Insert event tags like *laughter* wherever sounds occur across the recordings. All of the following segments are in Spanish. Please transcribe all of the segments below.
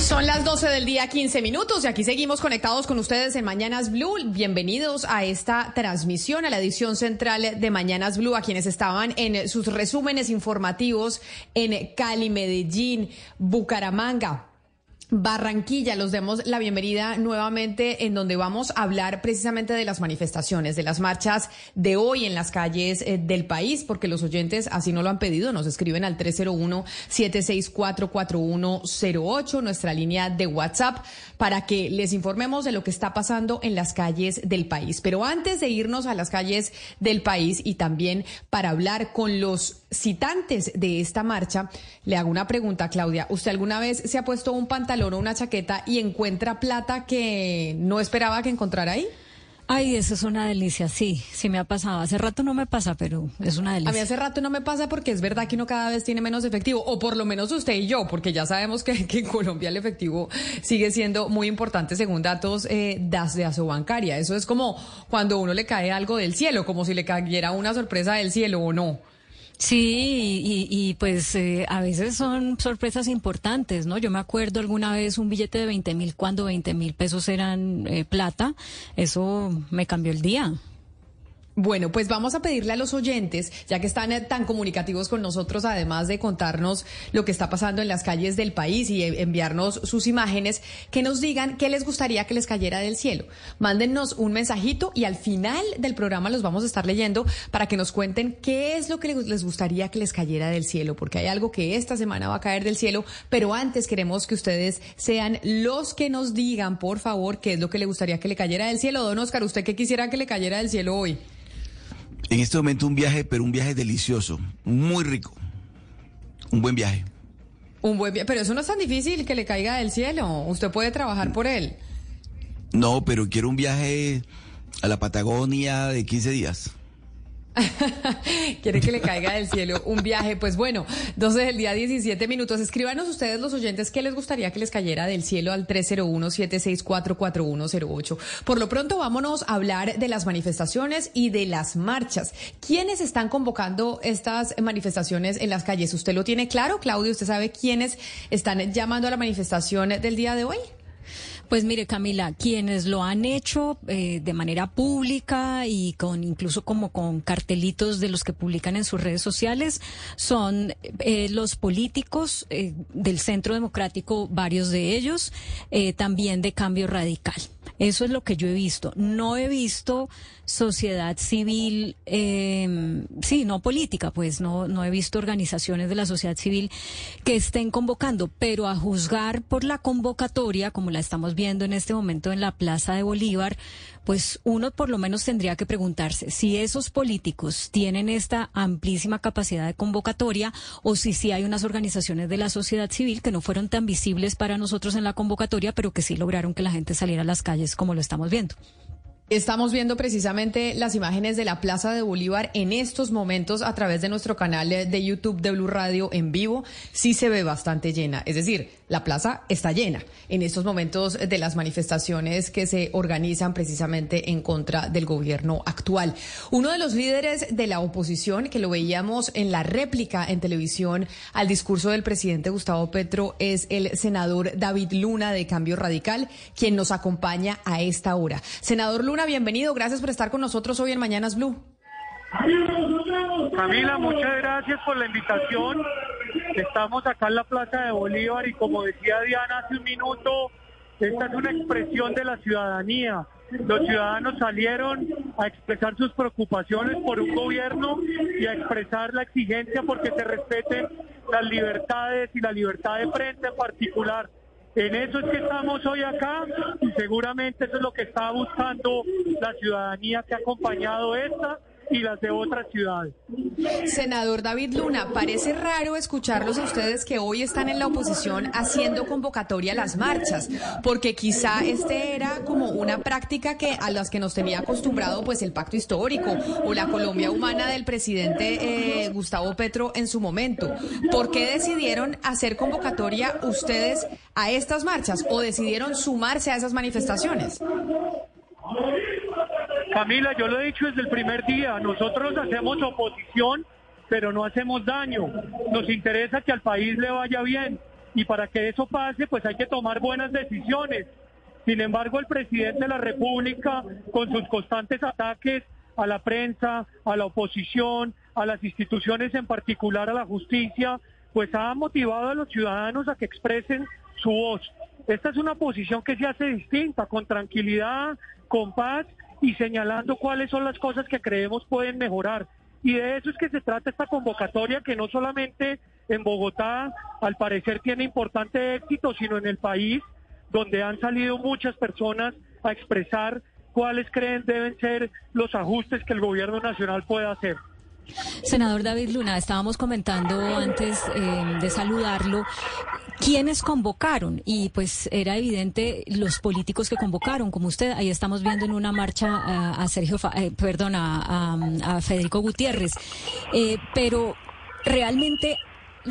Son las 12 del día, 15 minutos, y aquí seguimos conectados con ustedes en Mañanas Blue. Bienvenidos a esta transmisión, a la edición central de Mañanas Blue, a quienes estaban en sus resúmenes informativos en Cali, Medellín, Bucaramanga, Barranquilla, los demos la bienvenida nuevamente en donde vamos a hablar precisamente de las manifestaciones, de las marchas de hoy en las calles eh, del país, porque los oyentes así no lo han pedido, nos escriben al 301-764-4108, nuestra línea de WhatsApp, para que les informemos de lo que está pasando en las calles del país. Pero antes de irnos a las calles del país y también para hablar con los citantes de esta marcha, le hago una pregunta, Claudia. ¿Usted alguna vez se ha puesto un pantalón o una chaqueta y encuentra plata que no esperaba que encontrara ahí? Ay, eso es una delicia, sí, sí me ha pasado. Hace rato no me pasa, pero es una delicia. A mí hace rato no me pasa porque es verdad que uno cada vez tiene menos efectivo, o por lo menos usted y yo, porque ya sabemos que, en Colombia el efectivo sigue siendo muy importante según datos eh, de Asobancaria. Eso es como cuando uno le cae algo del cielo, como si le cayera una sorpresa del cielo o no. Sí, y, pues eh, a veces son sorpresas importantes, ¿no? Yo me acuerdo alguna vez un billete de 20 mil cuando 20 mil pesos eran eh, plata, eso me cambió el día. Bueno, pues vamos a pedirle a los oyentes, ya que están eh, tan comunicativos con nosotros, además de contarnos lo que está pasando en las calles del país y eh, enviarnos sus imágenes, que nos digan qué les gustaría que les cayera del cielo. Mándennos un mensajito y al final del programa los vamos a estar leyendo para que nos cuenten qué es lo que les gustaría que les cayera del cielo, porque hay algo que esta semana va a caer del cielo, pero antes queremos que ustedes sean los que nos digan, por favor, qué es lo que le gustaría que le cayera del cielo. Don Oscar, ¿usted qué quisiera que le cayera del cielo hoy? En este momento un viaje, pero un viaje delicioso, muy rico. Un buen viaje. Un buen viaje, pero eso no es tan difícil que le caiga del cielo. Usted puede trabajar por él. No, pero quiero un viaje a la Patagonia de 15 días. *laughs* Quiere que le caiga del cielo un viaje. Pues bueno, 12 del día, 17 minutos. Escríbanos ustedes, los oyentes, qué les gustaría que les cayera del cielo al 301-764-4108. Por lo pronto, vámonos a hablar de las manifestaciones y de las marchas. ¿Quiénes están convocando estas manifestaciones en las calles? ¿Usted lo tiene claro, Claudio? ¿Usted sabe quiénes están llamando a la manifestación del día de hoy? Pues mire, Camila, quienes lo han hecho eh, de manera pública y con incluso como con cartelitos de los que publican en sus redes sociales son eh, los políticos eh, del Centro Democrático, varios de ellos, también de Cambio Radical. Eso es lo que yo he visto. No he visto sociedad civil, eh, sí, no política, pues no, no he visto organizaciones de la sociedad civil que estén convocando, pero a juzgar por la convocatoria, como la estamos viendo en este momento en la Plaza de Bolívar, pues uno por lo menos tendría que preguntarse si esos políticos tienen esta amplísima capacidad de convocatoria o si sí hay unas organizaciones de la sociedad civil que no fueron tan visibles para nosotros en la convocatoria, pero que sí lograron que la gente saliera a las calles como lo estamos viendo. Estamos viendo precisamente las imágenes de la Plaza de Bolívar en estos momentos a través de nuestro canal de YouTube de Blue Radio en vivo. Sí se ve bastante llena. Es decir, la plaza está llena en estos momentos de las manifestaciones que se organizan precisamente en contra del gobierno actual. Uno de los líderes de la oposición, que lo veíamos en la réplica en televisión al discurso del presidente Gustavo Petro, es el senador David Luna de Cambio Radical, quien nos acompaña a esta hora. Senador Luna, bienvenido. Gracias por estar con nosotros hoy en Mañanas Blue. Camila, muchas gracias por la invitación. Estamos acá en la Plaza de Bolívar y como decía Diana hace un minuto, esta es una expresión de la ciudadanía. Los ciudadanos salieron a expresar sus preocupaciones por un gobierno y a expresar la exigencia porque se respeten las libertades y la libertad de prensa en particular. En eso es que estamos hoy acá y seguramente eso es lo que está buscando la ciudadanía que ha acompañado esta y las de otras ciudades. Senador David Luna, parece raro escucharlos a ustedes que hoy están en la oposición haciendo convocatoria a las marchas, porque quizá este era como una práctica que a las que nos tenía acostumbrado pues el pacto histórico o la Colombia humana del presidente eh, Gustavo Petro en su momento. ¿Por qué decidieron hacer convocatoria ustedes a estas marchas o decidieron sumarse a esas manifestaciones? Camila, yo lo he dicho desde el primer día, nosotros hacemos oposición, pero no hacemos daño. Nos interesa que al país le vaya bien. y para que eso pase pues hay que tomar buenas decisiones. Sin embargo, el presidente de la República, con sus constantes ataques a la prensa, a la oposición, a las instituciones, en particular a la justicia, pues ha motivado a los ciudadanos a que expresen su voz. Esta es una posición que se hace distinta, con tranquilidad, con paz y señalando cuáles son las cosas que creemos pueden mejorar. Y de eso es que se trata esta convocatoria que no solamente en Bogotá al parecer tiene importante éxito, sino en el país donde han salido muchas personas a expresar cuáles creen deben ser los ajustes que el gobierno nacional pueda hacer. Senador David Luna, estábamos comentando antes eh, de saludarlo quiénes convocaron y pues era evidente los políticos que convocaron, como usted, ahí estamos viendo en una marcha a, Sergio, eh, perdón, a, Federico Gutiérrez, eh, pero realmente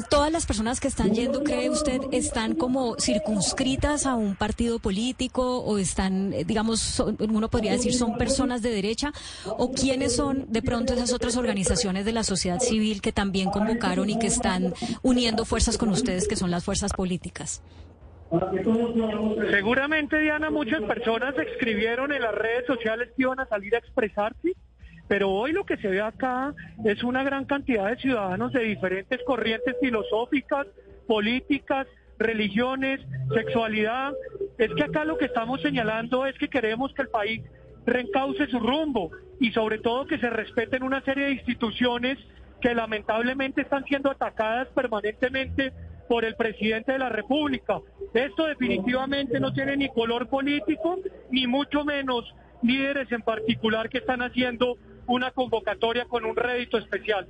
todas las personas que están yendo, ¿cree usted, están como circunscritas a un partido político o están, eh, digamos, uno podría decir, son personas de derecha? ¿O quiénes son de pronto esas otras organizaciones de la sociedad civil que también convocaron y que están uniendo fuerzas con ustedes, que son las fuerzas políticas? Seguramente, Diana, muchas personas escribieron en las redes sociales que iban a salir a expresarse pero hoy lo que se ve acá es una gran cantidad de ciudadanos de diferentes corrientes filosóficas, políticas, religiones, sexualidad. Es que acá lo que estamos señalando es que queremos que el país reencauce su rumbo y sobre todo que se respeten una serie de instituciones que lamentablemente están siendo atacadas permanentemente por el presidente de la República. Esto definitivamente no tiene ni color político, ni mucho menos líderes en particular que están haciendo una convocatoria con un rédito especial.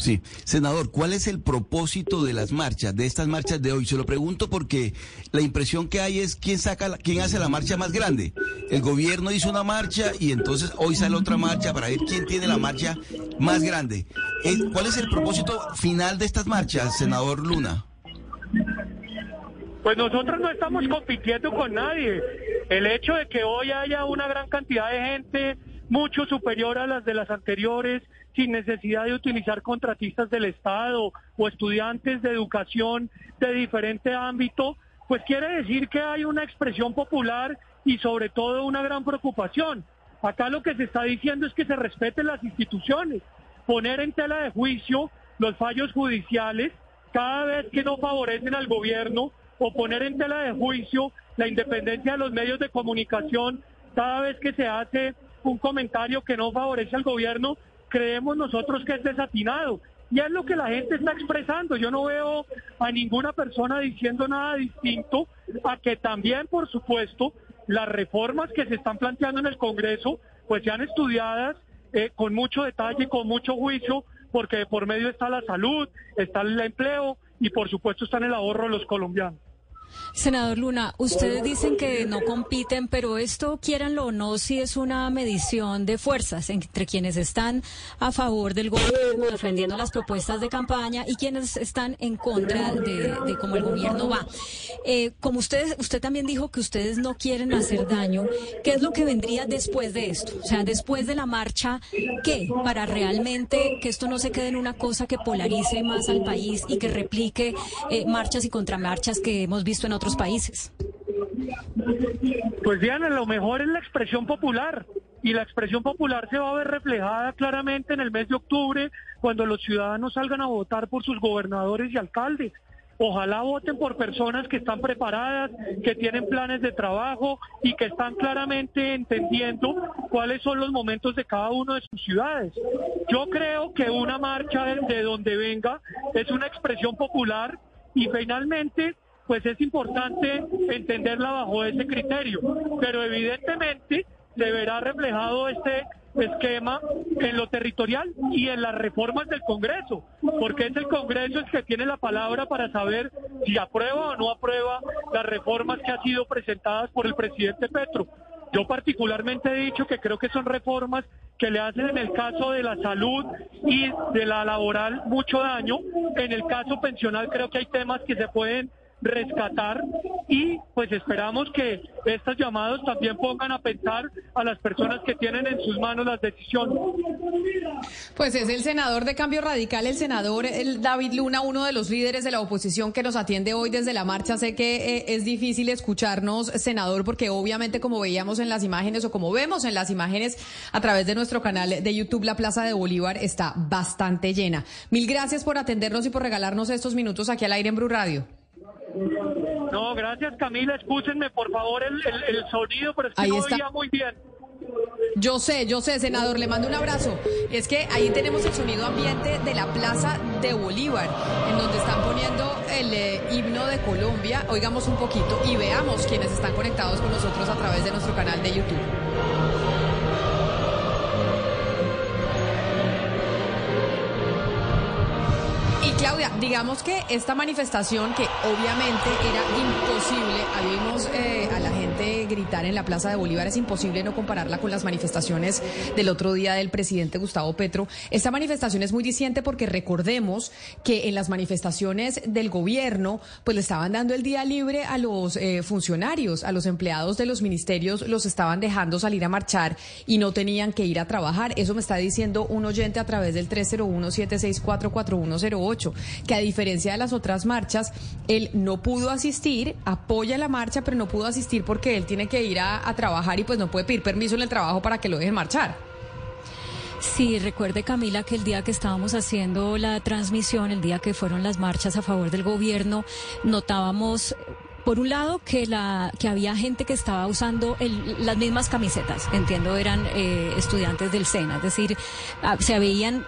Sí, senador, ¿cuál es el propósito de las marchas, de estas marchas de hoy? Se lo pregunto porque la impresión que hay es quién saca, quién hace la marcha más grande. El gobierno hizo una marcha y entonces hoy sale otra marcha para ver quién tiene la marcha más grande. Eh, ¿Cuál es el propósito final de estas marchas, senador Luna? Pues nosotros no estamos compitiendo con nadie. El hecho de que hoy haya una gran cantidad de gente mucho superior a las de las anteriores, sin necesidad de utilizar contratistas del Estado o estudiantes de educación de diferente ámbito, pues quiere decir que hay una expresión popular y sobre todo una gran preocupación. Acá lo que se está diciendo es que se respeten las instituciones, poner en tela de juicio los fallos judiciales cada vez que no favorecen al gobierno o poner en tela de juicio la independencia de los medios de comunicación cada vez que se hace un comentario que no favorece al gobierno, creemos nosotros que es desatinado. Y es lo que la gente está expresando. Yo no veo a ninguna persona diciendo nada distinto a que también, por supuesto, las reformas que se están planteando en el Congreso, pues sean estudiadas eh, con mucho detalle con mucho juicio, porque por medio está la salud, está el empleo y por supuesto está en el ahorro de los colombianos. Senador Luna, ustedes dicen que no compiten, pero esto, quieranlo o no, sí es una medición de fuerzas entre quienes están a favor del gobierno, defendiendo las propuestas de campaña y quienes están en contra de, cómo el gobierno va. Eh, como ustedes, usted también dijo que ustedes no quieren hacer daño, ¿qué es lo que vendría después de esto? O sea, después de la marcha, ¿qué? Para realmente que esto no se quede en una cosa que polarice más al país y que replique eh, marchas y contramarchas que hemos visto en otros países? Pues Diana, lo mejor es la expresión popular y la expresión popular se va a ver reflejada claramente en el mes de octubre cuando los ciudadanos salgan a votar por sus gobernadores y alcaldes. Ojalá voten por personas que están preparadas, que tienen planes de trabajo y que están claramente entendiendo cuáles son los momentos de cada uno de sus ciudades. Yo creo que una marcha de donde venga es una expresión popular y finalmente pues es importante entenderla bajo ese criterio. Pero evidentemente se verá reflejado este esquema en lo territorial y en las reformas del Congreso, porque es el Congreso el que tiene la palabra para saber si aprueba o no aprueba las reformas que han sido presentadas por el presidente Petro. Yo particularmente he dicho que creo que son reformas que le hacen en el caso de la salud y de la laboral mucho daño. En el caso pensional creo que hay temas que se pueden rescatar y pues esperamos que estos llamados también pongan a pensar a las personas que tienen en sus manos las decisiones. Pues es el senador de Cambio Radical, el senador el David Luna, uno de los líderes de la oposición que nos atiende hoy desde la marcha. Sé que eh, es difícil escucharnos, senador, porque obviamente como veíamos en las imágenes o como vemos en las imágenes a través de nuestro canal de YouTube, la Plaza de Bolívar está bastante llena. Mil gracias por atendernos y por regalarnos estos minutos aquí al aire en Blue Radio. No, gracias Camila, escúchenme por favor el, sonido, pero es que no muy bien. Yo sé, yo sé, senador, le mando un abrazo. Es que ahí tenemos el sonido ambiente de la Plaza de Bolívar, en donde están poniendo el eh, himno de Colombia. Oigamos un poquito y veamos quienes están conectados con nosotros a través de nuestro canal de YouTube. Claudia, digamos que esta manifestación que obviamente era imposible, gritar en la Plaza de Bolívar, es imposible no compararla con las manifestaciones del otro día del presidente Gustavo Petro. Esta manifestación es muy diciente porque recordemos que en las manifestaciones del gobierno, pues le estaban dando el día libre a los eh, funcionarios, a los empleados de los ministerios, los estaban dejando salir a marchar y no tenían que ir a trabajar. Eso me está diciendo un oyente a través del 301 764 4108 que a diferencia de las otras marchas, él no pudo asistir, apoya la marcha, pero no pudo asistir porque él tiene que ir a, trabajar y pues no puede pedir permiso en el trabajo para que lo dejen marchar. Sí, recuerde Camila que el día que estábamos haciendo la transmisión, el día que fueron las marchas a favor del gobierno, notábamos por un lado que la que había gente que estaba usando las mismas camisetas, entiendo eran eh, estudiantes del SENA, es decir, ah, se veían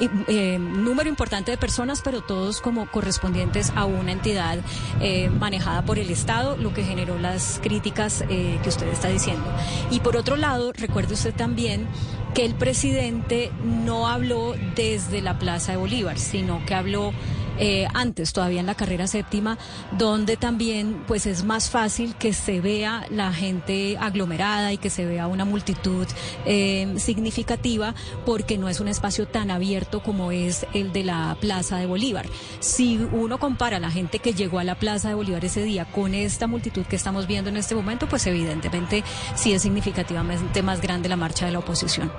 eh, número importante de personas, pero todos como correspondientes a una entidad eh, manejada por el Estado, lo que generó las críticas eh, que usted está diciendo. Y por otro lado, recuerde usted también que el presidente no habló desde la Plaza de Bolívar, sino que habló eh, antes, todavía en la carrera séptima, donde también pues es más fácil que se vea la gente aglomerada y que se vea una multitud eh, significativa porque no es un espacio tan abierto como es el de la Plaza de Bolívar. Si uno compara la gente que llegó a la Plaza de Bolívar ese día con esta multitud que estamos viendo en este momento, pues evidentemente sí es significativamente más grande la marcha de la oposición.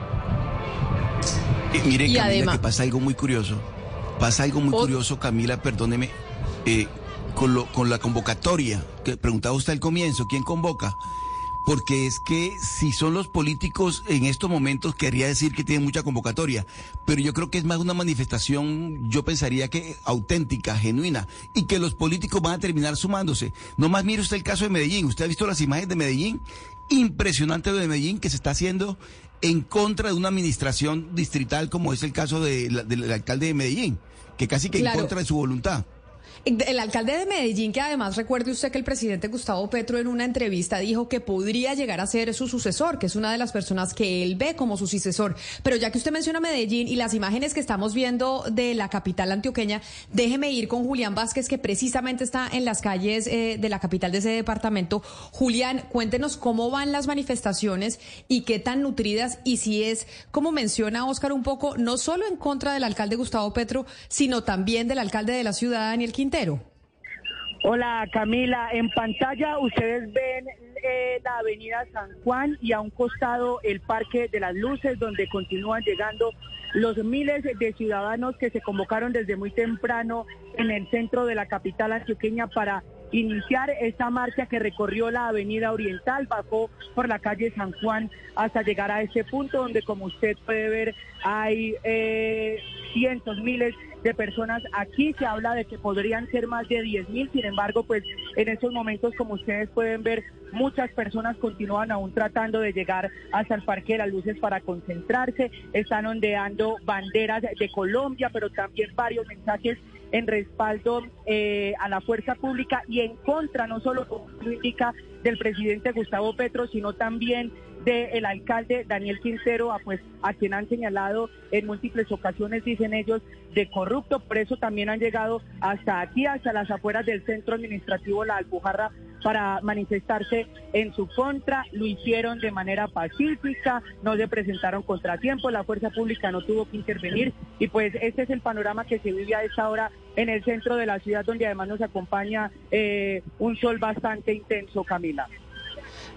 Eh, mire, y además, que pasa algo muy curioso. Pasa algo muy curioso, Camila, perdóneme, eh, con, lo, con la convocatoria, que preguntaba usted al comienzo, ¿quién convoca? Porque es que si son los políticos en estos momentos, querría decir que tienen mucha convocatoria, pero yo creo que es más una manifestación, yo pensaría que auténtica, genuina, y que los políticos van a terminar sumándose. No más mire usted el caso de Medellín, usted ha visto las imágenes de Medellín, impresionante de Medellín que se está haciendo en contra de una administración distrital como es el caso del alcalde de Medellín que casi que en contra de su voluntad. El alcalde de Medellín, que además recuerde usted que el presidente Gustavo Petro en una entrevista dijo que podría llegar a ser su sucesor, que es una de las personas que él ve como su sucesor. Pero ya que usted menciona Medellín y las imágenes que estamos viendo de la capital antioqueña, déjeme ir con Julián Vázquez, que precisamente está en las calles eh, de la capital de ese departamento. Julián, cuéntenos cómo van las manifestaciones y qué tan nutridas y si es, como menciona Oscar un poco, no solo en contra del alcalde Gustavo Petro, sino también del alcalde de la ciudad, Daniel Hola Camila, en pantalla ustedes ven eh, la avenida San Juan y a un costado el Parque de las Luces donde continúan llegando los miles de ciudadanos que se convocaron desde muy temprano en el centro de la capital antioqueña para iniciar esta marcha que recorrió la avenida oriental, bajó por la calle San Juan hasta llegar a ese punto donde como usted puede ver hay eh, cientos, miles de personas. Aquí se habla de que podrían ser más de 10 mil, sin embargo, pues en estos momentos, como ustedes pueden ver, muchas personas continúan aún tratando de llegar hasta el Parque de las Luces para concentrarse, están ondeando banderas de Colombia, pero también varios mensajes en respaldo eh, a la fuerza pública y en contra, no solo como indica del presidente Gustavo Petro, sino también del alcalde Daniel Quintero, a, pues, a quien han señalado en múltiples ocasiones, dicen ellos, de corrupto. Por eso también han llegado hasta aquí, hasta las afueras del centro administrativo La Alpujarra, para manifestarse en su contra, lo hicieron de manera pacífica, no se presentaron contratiempos, la fuerza pública no tuvo que intervenir y pues este es el panorama que se vive a esta hora en el centro de la ciudad donde además nos acompaña eh, un sol bastante intenso, Camila.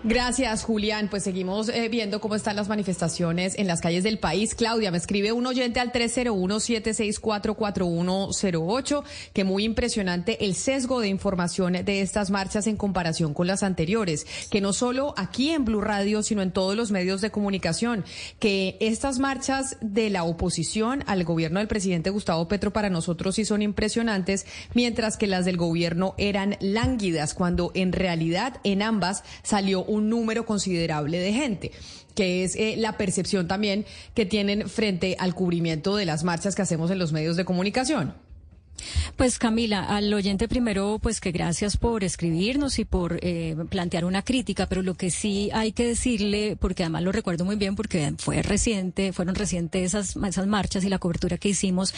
Gracias, Julián. Pues seguimos eh, viendo cómo están las manifestaciones en las calles del país. Claudia, me escribe un oyente al 301-764-4108, que muy impresionante el sesgo de información de estas marchas en comparación con las anteriores, que no solo aquí en Blue Radio, sino en todos los medios de comunicación, que estas marchas de la oposición al gobierno del presidente Gustavo Petro para nosotros sí son impresionantes, mientras que las del gobierno eran lánguidas, cuando en realidad en ambas salió un número considerable de gente que es eh, la percepción también que tienen frente al cubrimiento de las marchas que hacemos en los medios de comunicación. Pues Camila, al oyente primero, pues que gracias por escribirnos y por eh, plantear una crítica, pero lo que sí hay que decirle, porque además lo recuerdo muy bien porque fue reciente, fueron recientes esas, esas marchas y la cobertura que hicimos,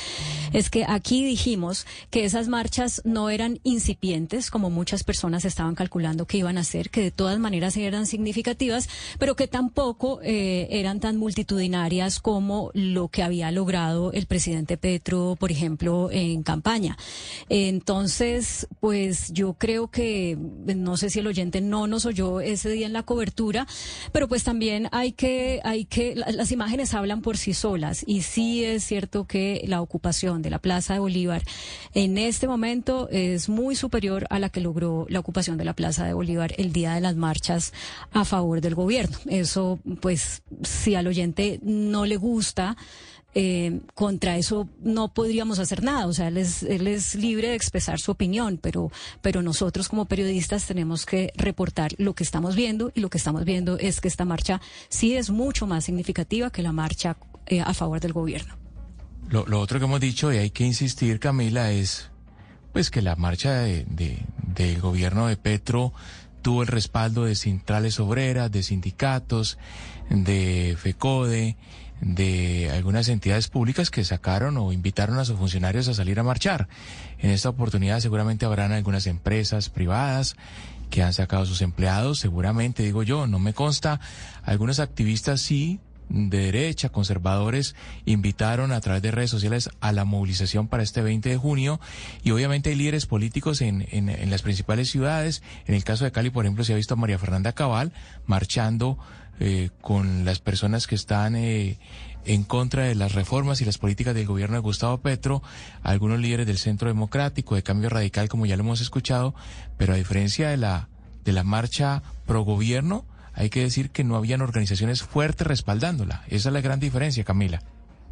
es que aquí dijimos que esas marchas no eran incipientes, como muchas personas estaban calculando que iban a ser, que de todas maneras eran significativas, pero que tampoco eh, eran tan multitudinarias como lo que había logrado el presidente Petro, por ejemplo, en campaña entonces, pues yo creo que, no sé si el oyente no nos oyó ese día en la cobertura, pero pues también hay que, hay que, las imágenes hablan por sí solas y sí es cierto que la ocupación de la Plaza de Bolívar en este momento es muy superior a la que logró la ocupación de la Plaza de Bolívar el día de las marchas a favor del gobierno. Eso, pues, si al oyente no le gusta, eh, contra eso no podríamos hacer nada. O sea, él es, él es libre de expresar su opinión, pero, pero nosotros como periodistas tenemos que reportar lo que estamos viendo y lo que estamos viendo es que esta marcha sí es mucho más significativa que la marcha eh, a favor del gobierno. Lo, otro que hemos dicho y hay que insistir, Camila, es pues que la marcha de, del gobierno de Petro tuvo el respaldo de centrales obreras, de sindicatos, de FECODE, de algunas entidades públicas que sacaron o invitaron a sus funcionarios a salir a marchar. En esta oportunidad seguramente habrán algunas empresas privadas que han sacado a sus empleados, seguramente digo yo, no me consta. Algunos activistas sí de derecha, conservadores, invitaron a través de redes sociales a la movilización para este 20 de junio y obviamente hay líderes políticos en, en, en las principales ciudades. En el caso de Cali, por ejemplo, se ha visto a María Fernanda Cabal marchando eh, con las personas que están eh, en contra de las reformas y las políticas del gobierno de Gustavo Petro, algunos líderes del Centro Democrático, de Cambio Radical, como ya lo hemos escuchado, pero a diferencia de la, de la marcha pro gobierno, hay que decir que no habían organizaciones fuertes respaldándola. Esa es la gran diferencia, Camila.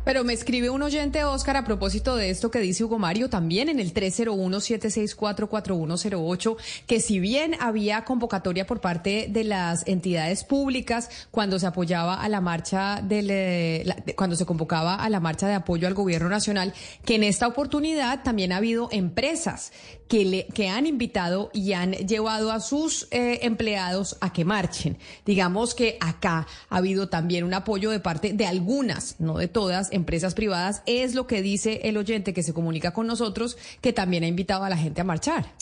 Pero me escribe un oyente, Oscar, a propósito de esto que dice Hugo Mario, también en el 301-764-4108, que si bien había convocatoria por parte de las entidades públicas cuando se apoyaba a la marcha del, eh, cuando se convocaba a la marcha de apoyo al gobierno nacional, que en esta oportunidad también ha habido empresas que, han invitado y han llevado a sus eh, empleados a que marchen. Digamos que acá ha habido también un apoyo de parte de algunas, no de todas, empresas privadas, es lo que dice el oyente que se comunica con nosotros, que también ha invitado a la gente a marchar.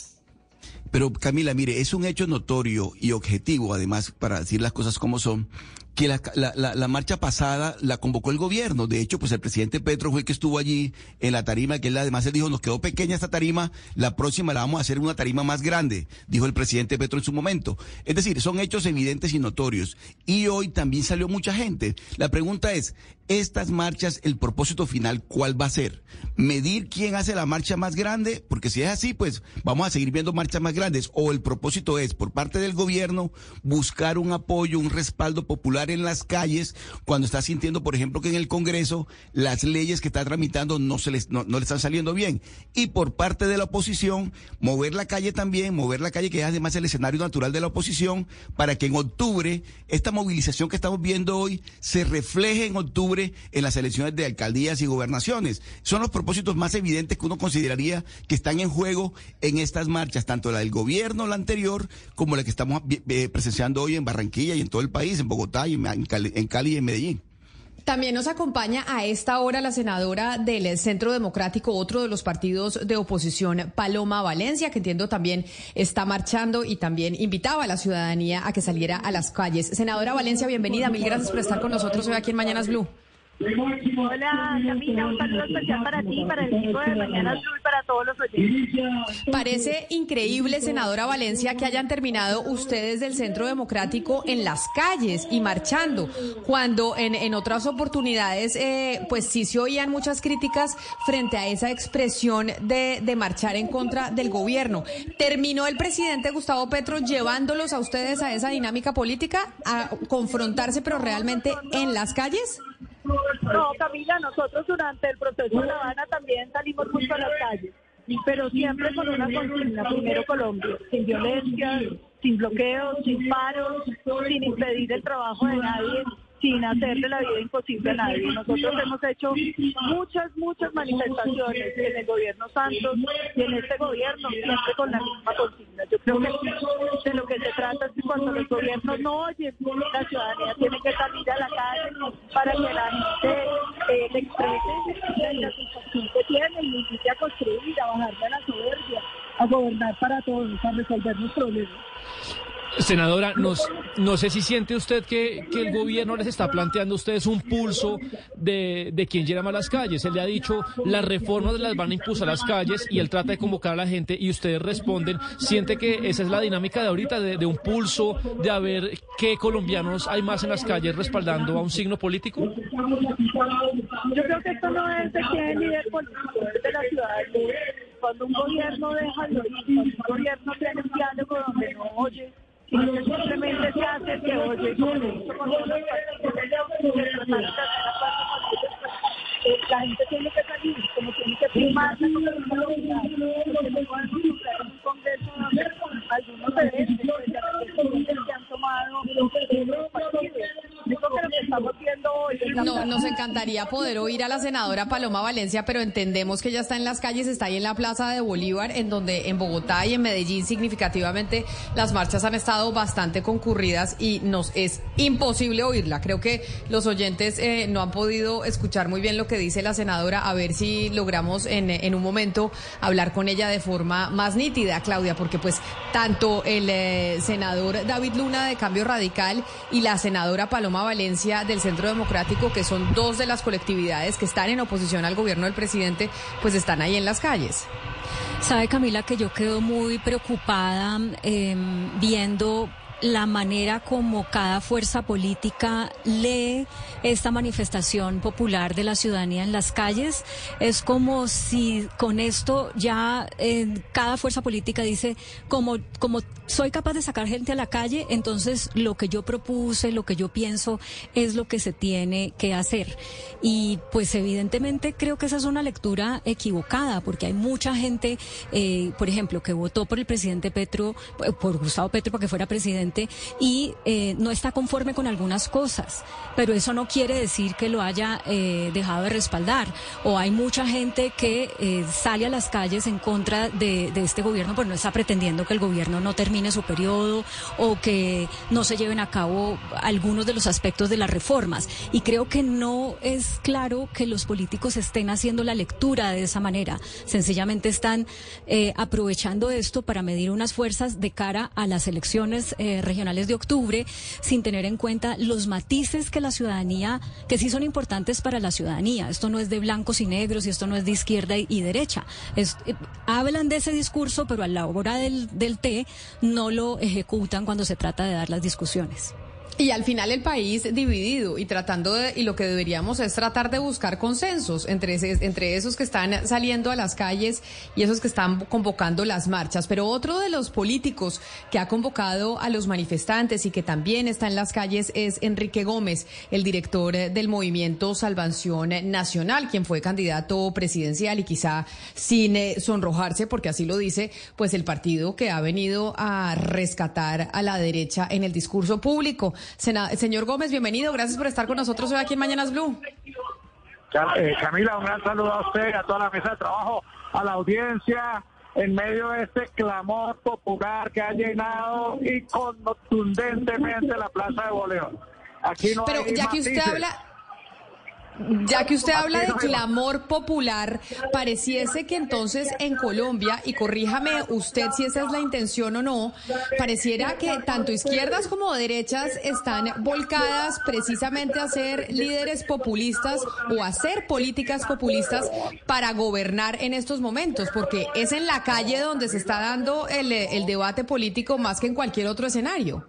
Pero Camila, mire, es un hecho notorio y objetivo, además, para decir las cosas como son, que la, la, la, marcha pasada la convocó el gobierno. De hecho, pues el presidente Petro fue el que estuvo allí en la tarima, que él además él dijo, nos quedó pequeña esta tarima, la próxima la vamos a hacer una tarima más grande, dijo el presidente Petro en su momento. Es decir, son hechos evidentes y notorios. Y hoy también salió mucha gente. La pregunta es, estas marchas, el propósito final, ¿cuál va a ser? ¿Medir quién hace la marcha más grande? Porque si es así, pues vamos a seguir viendo marchas más grandes. O el propósito es, por parte del gobierno, buscar un apoyo, un respaldo popular en las calles cuando está sintiendo, por ejemplo, que en el Congreso las leyes que está tramitando no, se les, no, le están saliendo bien. Y por parte de la oposición, mover la calle también, mover la calle que es además el escenario natural de la oposición, para que en octubre esta movilización que estamos viendo hoy se refleje en octubre en las elecciones de alcaldías y gobernaciones. Son los propósitos más evidentes que uno consideraría que están en juego en estas marchas, tanto la del gobierno, la anterior, como la que estamos eh, presenciando hoy en Barranquilla y en todo el país, en Bogotá y en Cali, y en Medellín. También nos acompaña a esta hora la senadora del Centro Democrático, otro de los partidos de oposición, Paloma Valencia, que entiendo también está marchando y también invitaba a la ciudadanía a que saliera a las calles. Senadora Valencia, bienvenida. Mil gracias por estar con nosotros hoy aquí en Mañanas Blue. Hola Camila, un saludo especial para ti, para el equipo de Mañana Azul y para todos los oyentes. Parece increíble, senadora Valencia, que hayan terminado ustedes del Centro Democrático en las calles y marchando, cuando en, en otras oportunidades eh, pues sí se oían muchas críticas frente a esa expresión de, de marchar en contra del gobierno. ¿Terminó el presidente Gustavo Petro llevándolos a ustedes a esa dinámica política, a confrontarse pero realmente en las calles? No, Camila, nosotros durante el proceso de La Habana también salimos mucho a las calles, pero siempre con una consigna, primero Colombia, sin violencia, sin bloqueos, sin paros, sin impedir el trabajo de nadie sin hacerle la vida imposible a nadie. Nosotros hemos hecho muchas, muchas manifestaciones en el gobierno Santos y en este gobierno, siempre con la misma consigna. Yo creo que de lo que se trata es que cuando los gobiernos no oyen, la ciudadanía tiene que salir a la calle para que la gente eh, le exprese la sensación que tiene y a construir, a bajar de la soberbia, a gobernar para todos, a resolver los problemas. Senadora, no sé si siente usted que, que, el gobierno les está planteando a ustedes un pulso de, de quien llama a las calles. Él le ha dicho las reformas las van a impulsar las calles y él trata de convocar a la gente y ustedes responden. ¿Siente que esa es la dinámica de ahorita, de, de un pulso, de a ver qué colombianos hay más en las calles respaldando a un signo político? Yo creo que esto no es de quién líder político, es de la ciudadanía. Cuando un gobierno deja de un gobierno tiene un diálogo donde no oye, simplemente se hace que oye la gente tiene que salir, como tiene que primar la un congreso donde algunos que han tomado no, nos encantaría poder oír a la senadora Paloma Valencia, pero entendemos que ya está en las calles, está ahí en la Plaza de Bolívar, en donde en Bogotá y en Medellín significativamente las marchas han estado bastante concurridas y nos es imposible oírla. Creo que los oyentes eh, no han podido escuchar muy bien lo que dice la senadora, a ver si logramos en, en un momento hablar con ella de forma más nítida, Claudia, porque pues tanto el eh, senador David Luna de Cambio Radical y la senadora Paloma Valencia del Centro Democrático, que son dos de las colectividades que están en oposición al gobierno del presidente, pues están ahí en las calles. Sabe Camila que yo quedo muy preocupada eh, viendo la manera como cada fuerza política lee esta manifestación popular de la ciudadanía en las calles. Es como si con esto ya eh, cada fuerza política dice, como, como soy capaz de sacar gente a la calle, entonces lo que yo propuse, lo que yo pienso es lo que se tiene que hacer. Y pues evidentemente creo que esa es una lectura equivocada, porque hay mucha gente, eh, por ejemplo, que votó por el presidente Petro, por Gustavo Petro para que fuera presidente, y eh, no está conforme con algunas cosas, pero eso no quiere decir que lo haya eh, dejado de respaldar. O hay mucha gente que eh, sale a las calles en contra de, este gobierno, pero no está pretendiendo que el gobierno no termine su periodo o que no se lleven a cabo algunos de los aspectos de las reformas. Y creo que no es claro que los políticos estén haciendo la lectura de esa manera. Sencillamente están aprovechando esto para medir unas fuerzas de cara a las elecciones regionales de octubre sin tener en cuenta los matices que la ciudadanía, que sí son importantes para la ciudadanía. Esto no es de blancos y negros y esto no es de izquierda y, derecha. Eh, hablan de ese discurso, pero a la hora del, del té no lo ejecutan cuando se trata de dar las discusiones. Y al final el país dividido y tratando de, y lo que deberíamos es tratar de buscar consensos entre, entre esos que están saliendo a las calles y esos que están convocando las marchas. Pero otro de los políticos que ha convocado a los manifestantes y que también está en las calles es Enrique Gómez, el director del movimiento Salvación Nacional, quien fue candidato presidencial y quizá sin eh, sonrojarse, porque así lo dice, pues el partido que ha venido a rescatar a la derecha en el discurso público. Señor Gómez, bienvenido. Gracias por estar con nosotros hoy aquí en Mañanas Blue. Eh, Camila, un gran saludo a usted, a toda la mesa de trabajo, a la audiencia, en medio de este clamor popular que ha llenado y contundentemente la Plaza de Bolívar. Aquí no Pero hay ya que usted habla Ya que usted habla de clamor popular, pareciese que entonces en Colombia, y corríjame usted si esa es la intención o no, pareciera que tanto izquierdas como derechas están volcadas precisamente a ser líderes populistas o a hacer políticas populistas para gobernar en estos momentos, porque es en la calle donde se está dando el, el debate político más que en cualquier otro escenario.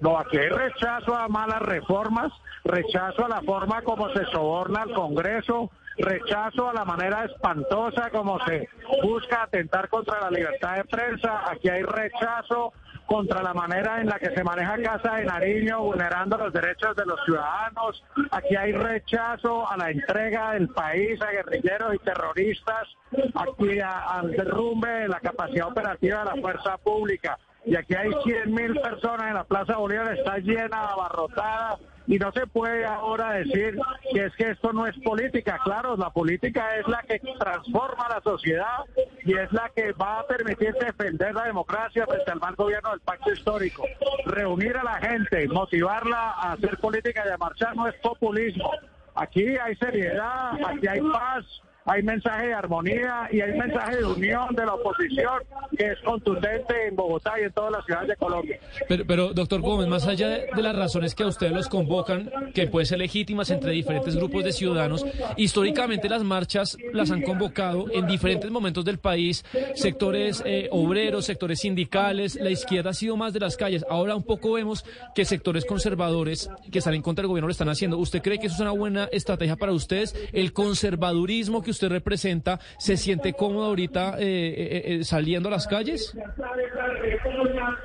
No, aquí hay rechazo a malas reformas, rechazo a la forma como se soborna al Congreso, rechazo a la manera espantosa como se busca atentar contra la libertad de prensa, aquí hay rechazo contra la manera en la que se maneja Casa de Nariño, vulnerando los derechos de los ciudadanos. Aquí hay rechazo a la entrega del país a guerrilleros y terroristas, aquí al derrumbe de la capacidad operativa de la fuerza pública y aquí hay 100 mil personas en la Plaza Bolívar, está llena, abarrotada, y no se puede ahora decir que es que esto no es política. Claro, la política es la que transforma la sociedad y es la que va a permitir defender la democracia frente al mal gobierno del pacto histórico. Reunir a la gente, motivarla a hacer política y a marchar no es populismo. Aquí hay seriedad, aquí hay paz, hay mensaje de armonía y hay mensaje de unión de la oposición que es contundente en Bogotá y en todas las ciudades de Colombia. Pero, pero doctor Gómez, más allá de, las razones que a ustedes los convocan, que pueden ser legítimas entre diferentes grupos de ciudadanos, históricamente las marchas las han convocado en diferentes momentos del país, sectores eh, obreros, sectores sindicales, la izquierda ha sido más de las calles. Ahora un poco vemos que sectores conservadores que están en contra del gobierno lo están haciendo. ¿Usted cree que eso es una buena estrategia para ustedes? El conservadurismo que usted representa, ¿se siente cómodo ahorita eh, eh, eh, saliendo a las calles?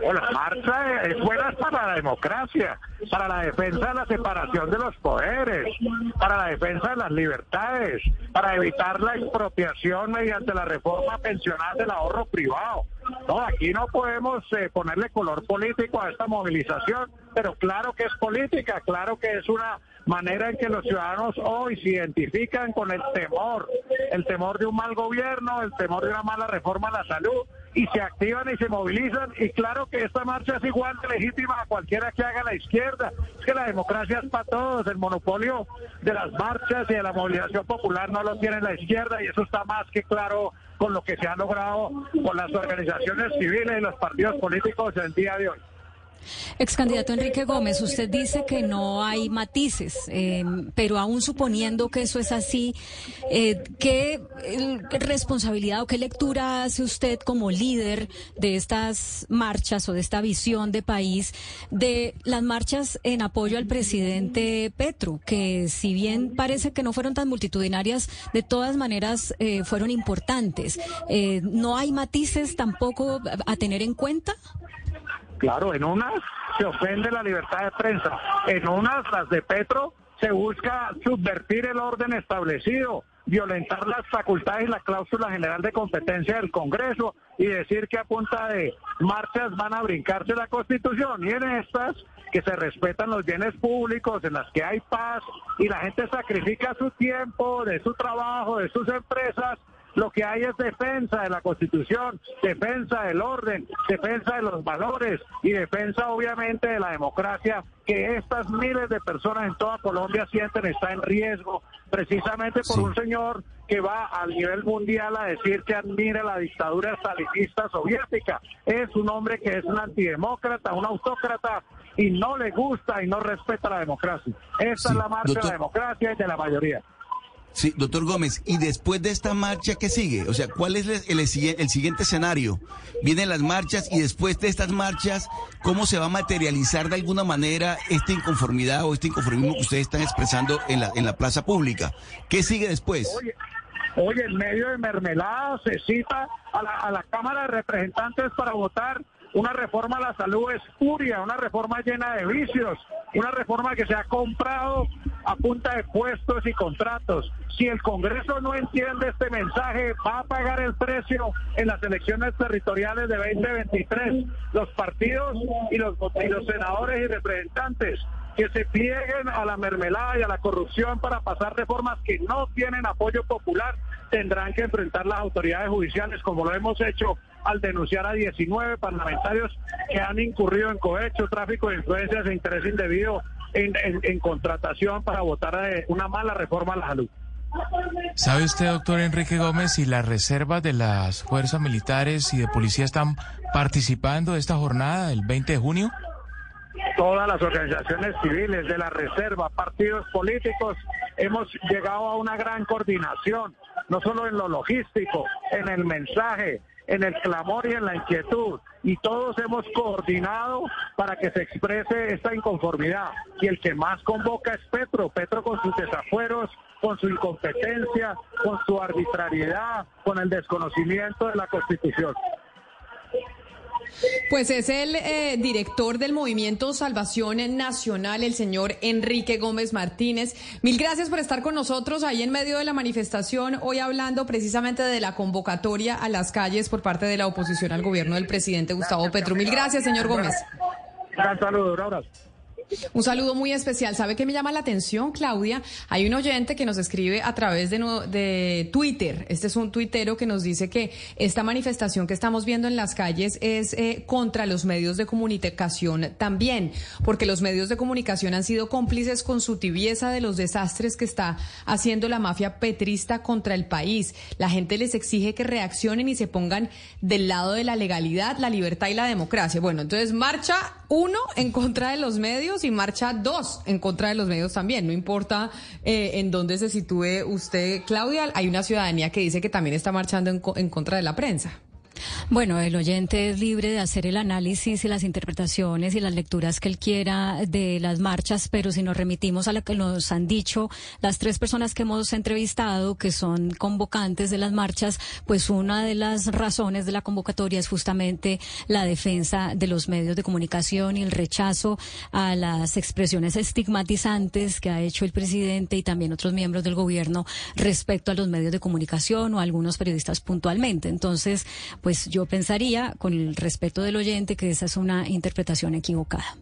la marcha es buena para la democracia, para la defensa de la separación de los poderes, para la defensa de las libertades, para evitar la expropiación mediante la reforma pensional del ahorro privado. No, aquí no podemos ponerle color político a esta movilización, pero claro que es política, claro que es una manera en que los ciudadanos hoy se identifican con el temor, el temor de un mal gobierno, el temor de una mala reforma a la salud, y se activan y se movilizan. Y claro que esta marcha es igual de legítima a cualquiera que haga la izquierda. Es que la democracia es para todos. El monopolio de las marchas y de la movilización popular no lo tiene la izquierda, y eso está más que claro con lo que se ha logrado con las organizaciones civiles y los partidos políticos el día de hoy. Ex candidato Enrique Gómez, usted dice que no hay matices, eh, pero aún suponiendo que eso es así, eh, ¿qué responsabilidad o qué lectura hace usted como líder de estas marchas o de esta visión de país de las marchas en apoyo al presidente Petro, que si bien parece que no fueron tan multitudinarias, de todas maneras eh, fueron importantes? ¿No hay matices tampoco a tener en cuenta? Claro, en unas se ofende la libertad de prensa, en unas, las de Petro, se busca subvertir el orden establecido, violentar las facultades y la cláusula general de competencia del Congreso y decir que a punta de marchas van a brincarse la Constitución. Y en estas, que se respetan los bienes públicos, en las que hay paz y la gente sacrifica su tiempo, de su trabajo, de sus empresas, lo que hay es defensa de la Constitución, defensa del orden, defensa de los valores y defensa obviamente de la democracia que estas miles de personas en toda Colombia sienten está en riesgo precisamente por un señor que va al nivel mundial a decir que admira la dictadura stalinista soviética. Es un hombre que es un antidemócrata, un autócrata y no le gusta y no respeta la democracia. Esta es la marcha de la democracia y de la mayoría. Sí, doctor Gómez, y después de esta marcha, ¿qué sigue? O sea, ¿cuál es el, el, siguiente escenario? Vienen las marchas y después de estas marchas, ¿cómo se va a materializar de alguna manera esta inconformidad o este inconformismo que ustedes están expresando en la, en la plaza pública? ¿Qué sigue después? Oye, en medio de mermelada se cita a la, a la Cámara de Representantes para votar una reforma a la salud espuria, una reforma llena de vicios, una reforma que se ha comprado a punta de puestos y contratos. Si el Congreso no entiende este mensaje, va a pagar el precio en las elecciones territoriales de 2023. Los partidos y los, senadores y representantes que se plieguen a la mermelada y a la corrupción para pasar reformas que no tienen apoyo popular, tendrán que enfrentar las autoridades judiciales, como lo hemos hecho al denunciar a 19 parlamentarios que han incurrido en cohecho, tráfico de influencias e interés indebido en, en contratación para votar una mala reforma a la salud. ¿Sabe usted, doctor Enrique Gómez, si las reservas de las fuerzas militares y de policía están participando de esta jornada el 20 de junio? Todas las organizaciones civiles de la reserva, partidos políticos, hemos llegado a una gran coordinación, no solo en lo logístico, en el mensaje, en el clamor y en la inquietud. Y todos hemos coordinado para que se exprese esta inconformidad. Y el que más convoca es Petro, Petro con sus desafueros, con su incompetencia, con su arbitrariedad, con el desconocimiento de la Constitución. Pues es el eh, director del Movimiento Salvación Nacional, el señor Enrique Gómez Martínez. Mil gracias por estar con nosotros ahí en medio de la manifestación, hoy hablando precisamente de la convocatoria a las calles por parte de la oposición al gobierno del presidente Gustavo Petro. Mil gracias, señor Gómez. Un saludo, un abrazo. Un saludo muy especial. ¿Sabe qué me llama la atención, Claudia? Hay un oyente que nos escribe a través de, de Twitter. Este es un tuitero que nos dice que esta manifestación que estamos viendo en las calles es eh, contra los medios de comunicación también, porque los medios de comunicación han sido cómplices con su tibieza de los desastres que está haciendo la mafia petrista contra el país. La gente les exige que reaccionen y se pongan del lado de la legalidad, la libertad y la democracia. Bueno, entonces marcha uno en contra de los medios y marcha dos en contra de los medios también. No importa eh, en dónde se sitúe usted, Claudia, hay una ciudadanía que dice que también está marchando en contra de la prensa. Bueno, el oyente es libre de hacer el análisis y las interpretaciones y las lecturas que él quiera de las marchas, pero si nos remitimos a lo que nos han dicho las tres personas que hemos entrevistado, que son convocantes de las marchas, pues una de las razones de la convocatoria es justamente la defensa de los medios de comunicación y el rechazo a las expresiones estigmatizantes que ha hecho el presidente y también otros miembros del gobierno respecto a los medios de comunicación o algunos periodistas puntualmente. Entonces, pues yo pensaría, con el respeto del oyente, que esa es una interpretación equivocada.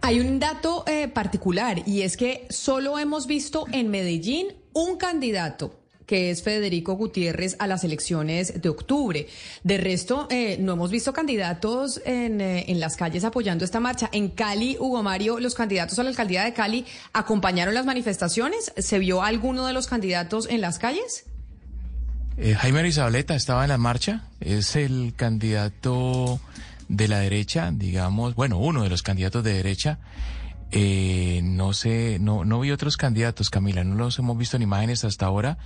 Hay un dato eh, particular y es que solo hemos visto en Medellín un candidato que es Federico Gutiérrez a las elecciones de octubre. De resto, eh, no hemos visto candidatos en, eh, en, las calles apoyando esta marcha. En Cali, Hugo Mario, los candidatos a la alcaldía de Cali acompañaron las manifestaciones. ¿Se vio alguno de los candidatos en las calles? Eh, Jaime Arizabaleta estaba en la marcha, es el candidato de la derecha, digamos, bueno, uno de los candidatos de derecha. Eh, no sé, no, no vi otros candidatos, Camila, no los hemos visto en imágenes hasta ahora,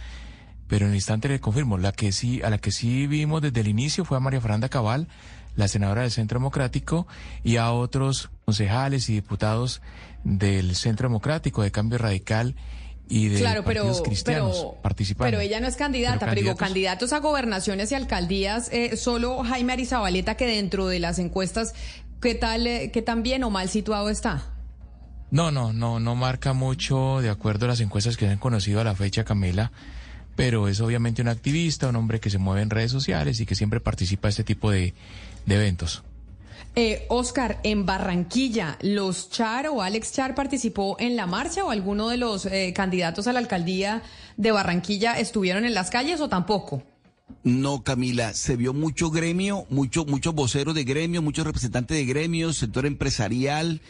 pero en el instante le confirmo, la que sí, a la que sí vimos desde el inicio fue a María Fernanda Cabal, la senadora del Centro Democrático, y a otros concejales y diputados del Centro Democrático, de Cambio Radical y de claro, pero, cristianos pero, Pero ella no es candidata, pero, digo, candidatos a gobernaciones y alcaldías, eh, solo Jaime Arizabaleta que dentro de las encuestas, ¿qué tal, eh, qué tan bien o mal situado está? No, no, no, no marca mucho de acuerdo a las encuestas que se han conocido a la fecha, Camila, pero es obviamente un activista, un hombre que se mueve en redes sociales y que siempre participa en este tipo de, de eventos. Eh, Oscar, en Barranquilla, ¿los Char o Alex Char participó en la marcha o alguno de los eh, candidatos a la alcaldía de Barranquilla estuvieron en las calles o tampoco? No, Camila, se vio mucho gremio, mucho, muchos voceros de gremio, muchos representantes de gremios, sector empresarial,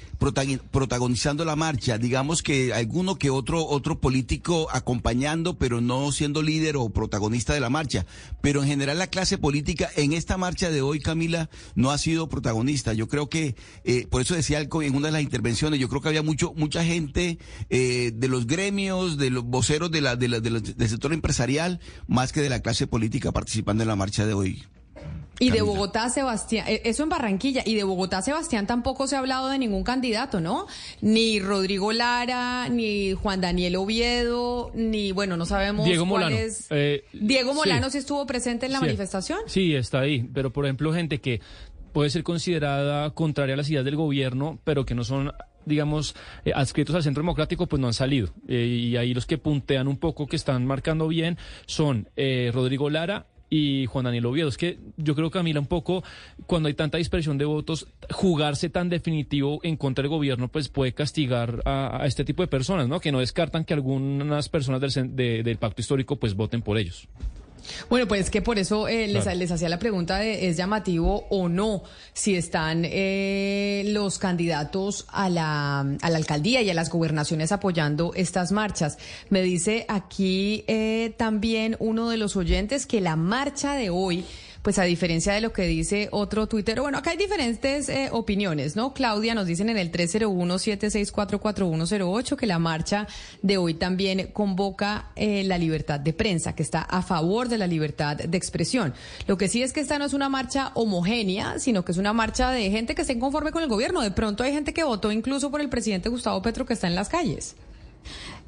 protagonizando la marcha. Digamos que alguno que otro, otro político acompañando, pero no siendo líder o protagonista de la marcha. Pero en general la clase política en esta marcha de hoy, Camila, no ha sido protagonista. Yo creo que, eh, por eso decía en una de las intervenciones, yo creo que había mucho, mucha gente eh, de los gremios, de los voceros de la, de la, del sector empresarial, más que de la clase política participando en la marcha de hoy. Y de Bogotá, Sebastián, eh, eso en Barranquilla, y de Bogotá, Sebastián, tampoco se ha hablado de ningún candidato, ¿no? Ni Rodrigo Lara, ni Juan Daniel Oviedo, ni, bueno, no sabemos Diego cuál Molano. es. Eh, Diego Molano sí. estuvo presente en la manifestación. Sí, está ahí, pero por ejemplo, gente que puede ser considerada contraria a las ideas del gobierno, pero que no son digamos, eh, adscritos al Centro Democrático, pues no han salido. y ahí los que puntean un poco, que están marcando bien, son Rodrigo Lara y Juan Daniel Oviedo. Es que yo creo, Camila, un poco cuando hay tanta dispersión de votos, jugarse tan definitivo en contra del gobierno, pues puede castigar a, este tipo de personas, ¿no? Que no descartan que algunas personas del, del pacto histórico pues voten por ellos. Bueno, pues que por eso eh, les, les, hacía la pregunta de es llamativo o no si están eh, los candidatos a la, a la alcaldía y a las gobernaciones apoyando estas marchas. Me dice aquí eh, también uno de los oyentes que la marcha de hoy pues a diferencia de lo que dice otro Twitter, bueno, acá hay diferentes eh, opiniones, ¿no? Claudia nos dicen en el 301-7644108 que la marcha de hoy también convoca eh, la libertad de prensa, que está a favor de la libertad de expresión. Lo que sí es que esta no es una marcha homogénea, sino que es una marcha de gente que está inconforme con el gobierno. De pronto hay gente que votó incluso por el presidente Gustavo Petro que está en las calles.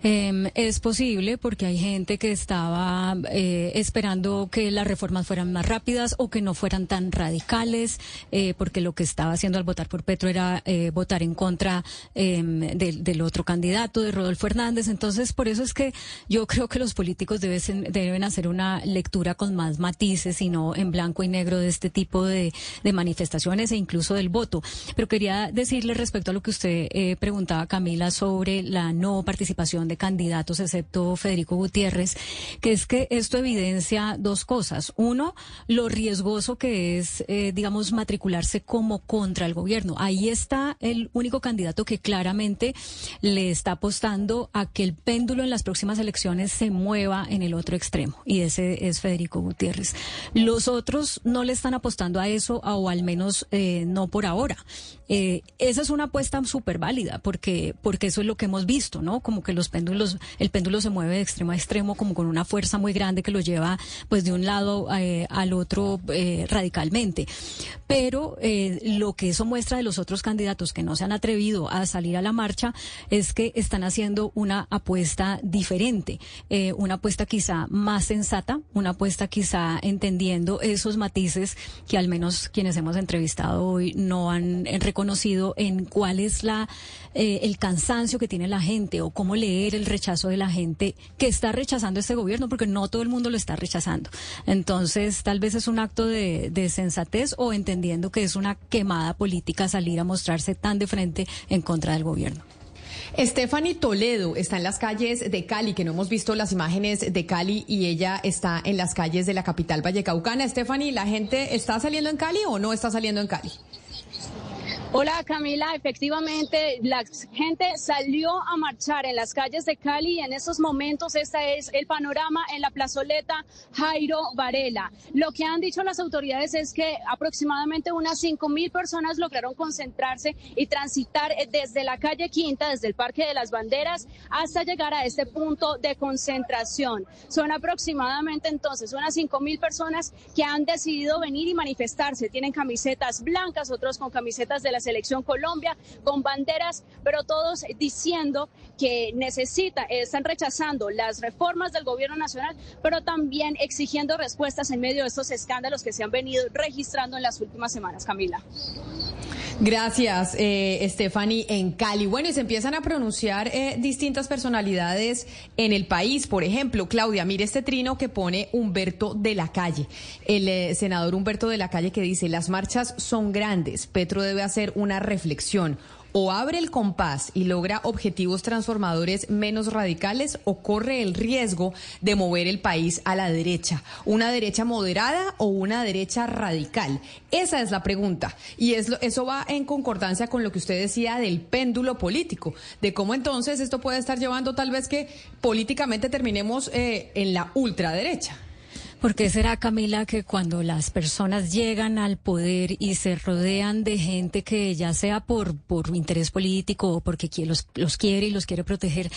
Eh, es posible porque hay gente que estaba eh, esperando que las reformas fueran más rápidas o que no fueran tan radicales, eh, porque lo que estaba haciendo al votar por Petro era eh, votar en contra em, del, del, otro candidato, de Rodolfo Hernández. Entonces, por eso es que yo creo que los políticos deben, deben hacer una lectura con más matices y no en blanco y negro de este tipo de, de manifestaciones e incluso del voto. Pero quería decirle respecto a lo que usted eh, preguntaba, Camila, sobre la no participación de candidatos, excepto Federico Gutiérrez, que es que esto evidencia dos cosas. Uno, lo riesgoso que es, eh, digamos, matricularse como contra el gobierno. Ahí está el único candidato que claramente le está apostando a que el péndulo en las próximas elecciones se mueva en el otro extremo, y ese es Federico Gutiérrez. Los otros no le están apostando a eso, o al menos eh, no por ahora. Eh, esa es una apuesta súper válida, porque, porque eso es lo que hemos visto, ¿no? Como que los péndulos, el péndulo se mueve de extremo a extremo, como con una fuerza muy grande que lo lleva, pues, de un lado eh, al otro eh, radicalmente. Pero eh, lo que eso muestra de los otros candidatos que no se han atrevido a salir a la marcha es que están haciendo una apuesta diferente, una apuesta quizá más sensata, una apuesta quizá entendiendo esos matices que al menos quienes hemos entrevistado hoy no han reconocido en cuál es la eh, el cansancio que tiene la gente o cómo leer el rechazo de la gente que está rechazando este gobierno, porque no todo el mundo lo está rechazando. Entonces, tal vez es un acto de, de sensatez o entendiendo que es una quemada política salir a mostrarse tan de frente en contra del gobierno. Stephanie Toledo está en las calles de Cali, que no hemos visto las imágenes de Cali y ella está en las calles de la capital vallecaucana. Stephanie, ¿la gente está saliendo en Cali o no está saliendo en Cali? Hola Camila, efectivamente la gente salió a marchar en las calles de Cali y en estos momentos este es el panorama en la plazoleta Jairo Varela. Lo que han dicho las autoridades es que aproximadamente unas cinco mil personas lograron concentrarse y transitar desde la calle Quinta, desde el Parque de las Banderas, hasta llegar a este punto de concentración. Son aproximadamente entonces unas cinco mil personas que han decidido venir y manifestarse. Tienen camisetas blancas, otros con camisetas de la Selección Colombia, con banderas, pero todos diciendo que necesita, están rechazando las reformas del gobierno nacional, pero también exigiendo respuestas en medio de estos escándalos que se han venido registrando en las últimas semanas, Camila. Gracias, eh, Stephanie, en Cali. Bueno, y se empiezan a pronunciar eh, distintas personalidades en el país. Por ejemplo, Claudia, mire este trino que pone Humberto de la Calle, el eh, senador Humberto de la Calle que dice, las marchas son grandes, Petro debe hacer una reflexión o abre el compás y logra objetivos transformadores menos radicales o corre el riesgo de mover el país a la derecha, una derecha moderada o una derecha radical. Esa es la pregunta y eso va en concordancia con lo que usted decía del péndulo político, de cómo entonces esto puede estar llevando tal vez que políticamente terminemos eh, en la ultraderecha. ¿Por qué será, Camila, que cuando las personas llegan al poder y se rodean de gente que ya sea por, por interés político o porque los, los quiere y los quiere proteger,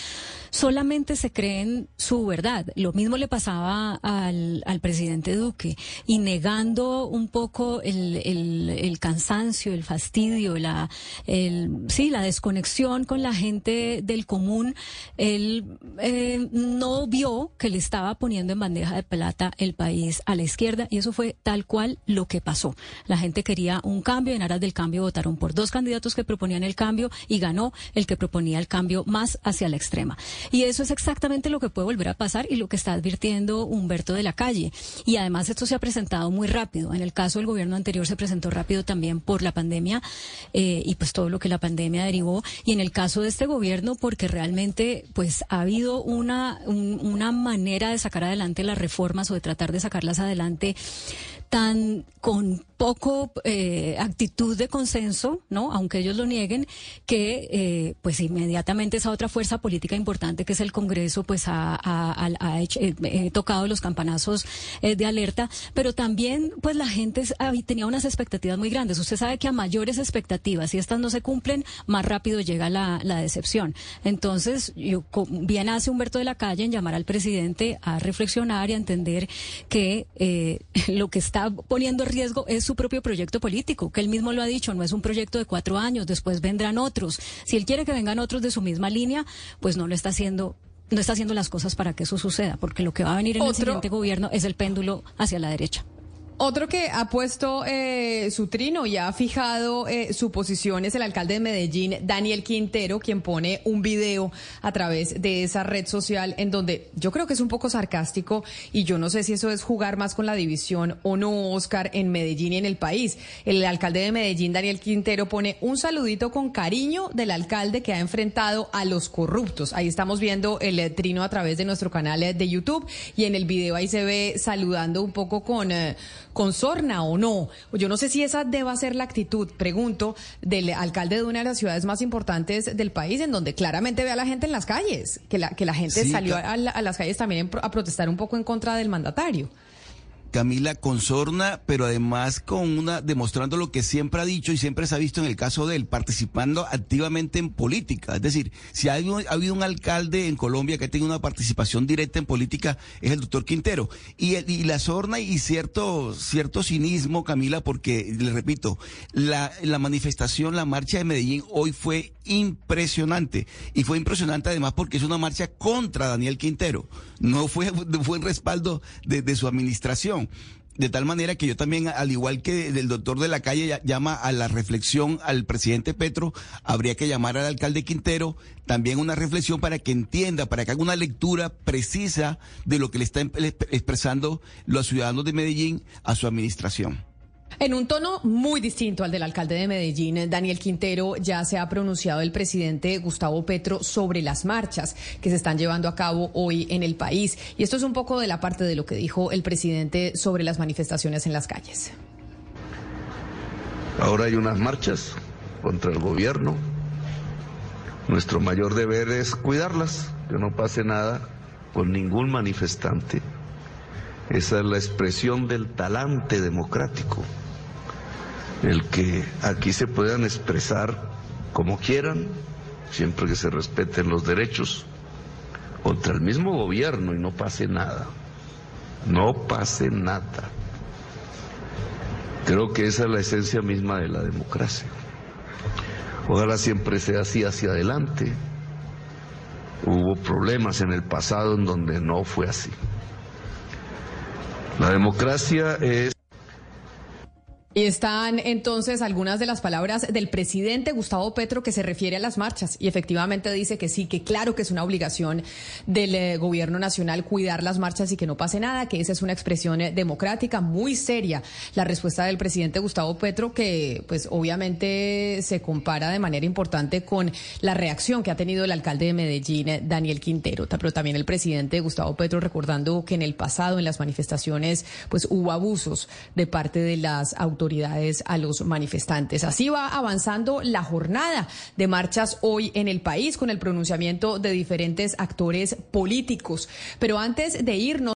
solamente se creen su verdad? Lo mismo le pasaba al, al presidente Duque y negando un poco el, el, el cansancio, el fastidio, la, el, sí, la desconexión con la gente del común, él eh, no vio que le estaba poniendo en bandeja de plata el país a la izquierda y eso fue tal cual lo que pasó. La gente quería un cambio, en aras del cambio votaron por dos candidatos que proponían el cambio y ganó el que proponía el cambio más hacia la extrema. Y eso es exactamente lo que puede volver a pasar y lo que está advirtiendo Humberto de la Calle. Y además esto se ha presentado muy rápido. En el caso del gobierno anterior se presentó rápido también por la pandemia eh, y pues todo lo que la pandemia derivó. Y en el caso de este gobierno, porque realmente pues ha habido una, una manera de sacar adelante las reformas o de tratar de sacarlas adelante tan con poco eh, actitud de consenso, ¿no? Aunque ellos lo nieguen, que eh, pues inmediatamente esa otra fuerza política importante que es el Congreso, pues ha, eh, tocado los campanazos de alerta, pero también pues la gente tenía unas expectativas muy grandes. Usted sabe que a mayores expectativas, si estas no se cumplen, más rápido llega la, la decepción. Entonces, yo, bien hace Humberto de la Calle en llamar al presidente a reflexionar y a entender que *laughs* lo que está poniendo en riesgo es su propio proyecto político, que él mismo lo ha dicho, no es un proyecto de cuatro años, después vendrán otros. Si él quiere que vengan otros de su misma línea, pues no lo está haciendo no está haciendo las cosas para que eso suceda, porque lo que va a venir en el siguiente gobierno es el péndulo hacia la derecha. Otro que ha puesto eh, su trino y ha fijado eh, su posición es el alcalde de Medellín, Daniel Quintero, quien pone un video a través de esa red social en donde yo creo que es un poco sarcástico y yo no sé si eso es jugar más con la división o no, Oscar, en Medellín y en el país. El alcalde de Medellín, Daniel Quintero, pone un saludito con cariño del alcalde que ha enfrentado a los corruptos. Ahí estamos viendo el eh, trino a través de nuestro canal de YouTube y en el video ahí se ve saludando un poco con con sorna o no. Yo no sé si esa deba ser la actitud, pregunto, del alcalde de una de las ciudades más importantes del país, en donde claramente ve a la gente en las calles, que la, que la gente salió a, a, las calles también a protestar un poco en contra del mandatario. Camila con sorna, pero además con una demostrando lo que siempre ha dicho y siempre se ha visto en el caso de él, participando activamente en política. Es decir, si ha habido, ha habido un alcalde en Colombia que ha tenido una participación directa en política, es el doctor Quintero. Y, y la sorna y cierto, cierto cinismo, Camila, porque, le repito, la, manifestación, la marcha de Medellín hoy fue impresionante. Y fue impresionante además porque es una marcha contra Daniel Quintero. No fue, fue en respaldo de su administración. De tal manera que yo también, al igual que el doctor de la calle llama a la reflexión al presidente Petro, habría que llamar al alcalde Quintero también una reflexión para que entienda, para que haga una lectura precisa de lo que le están expresando los ciudadanos de Medellín a su administración. En un tono muy distinto al del alcalde de Medellín, Daniel Quintero, ya se ha pronunciado el presidente Gustavo Petro sobre las marchas que se están llevando a cabo hoy en el país. Y esto es un poco de la parte de lo que dijo el presidente sobre las manifestaciones en las calles. Ahora hay unas marchas contra el gobierno. Nuestro mayor deber es cuidarlas, que no pase nada con ningún manifestante. Esa es la expresión del talante democrático el que aquí se puedan expresar como quieran, siempre que se respeten los derechos, contra el mismo gobierno y no pase nada. No pase nada. Creo que esa es la esencia misma de la democracia. Ojalá siempre sea así hacia adelante. Hubo problemas en el pasado en donde no fue así. La democracia es... Y están entonces algunas de las palabras del presidente Gustavo Petro que se refiere a las marchas y efectivamente dice que sí, que claro que es una obligación del eh, gobierno nacional cuidar las marchas y que no pase nada, que esa es una expresión eh, democrática muy seria. La respuesta del presidente Gustavo Petro que pues obviamente se compara de manera importante con la reacción que ha tenido el alcalde de Medellín, eh, Daniel Quintero, pero también el presidente Gustavo Petro recordando que en el pasado en las manifestaciones pues hubo abusos de parte de las autoridades autoridades a los manifestantes. Así va avanzando la jornada de marchas hoy en el país con el pronunciamiento de diferentes actores políticos. Pero antes de irnos,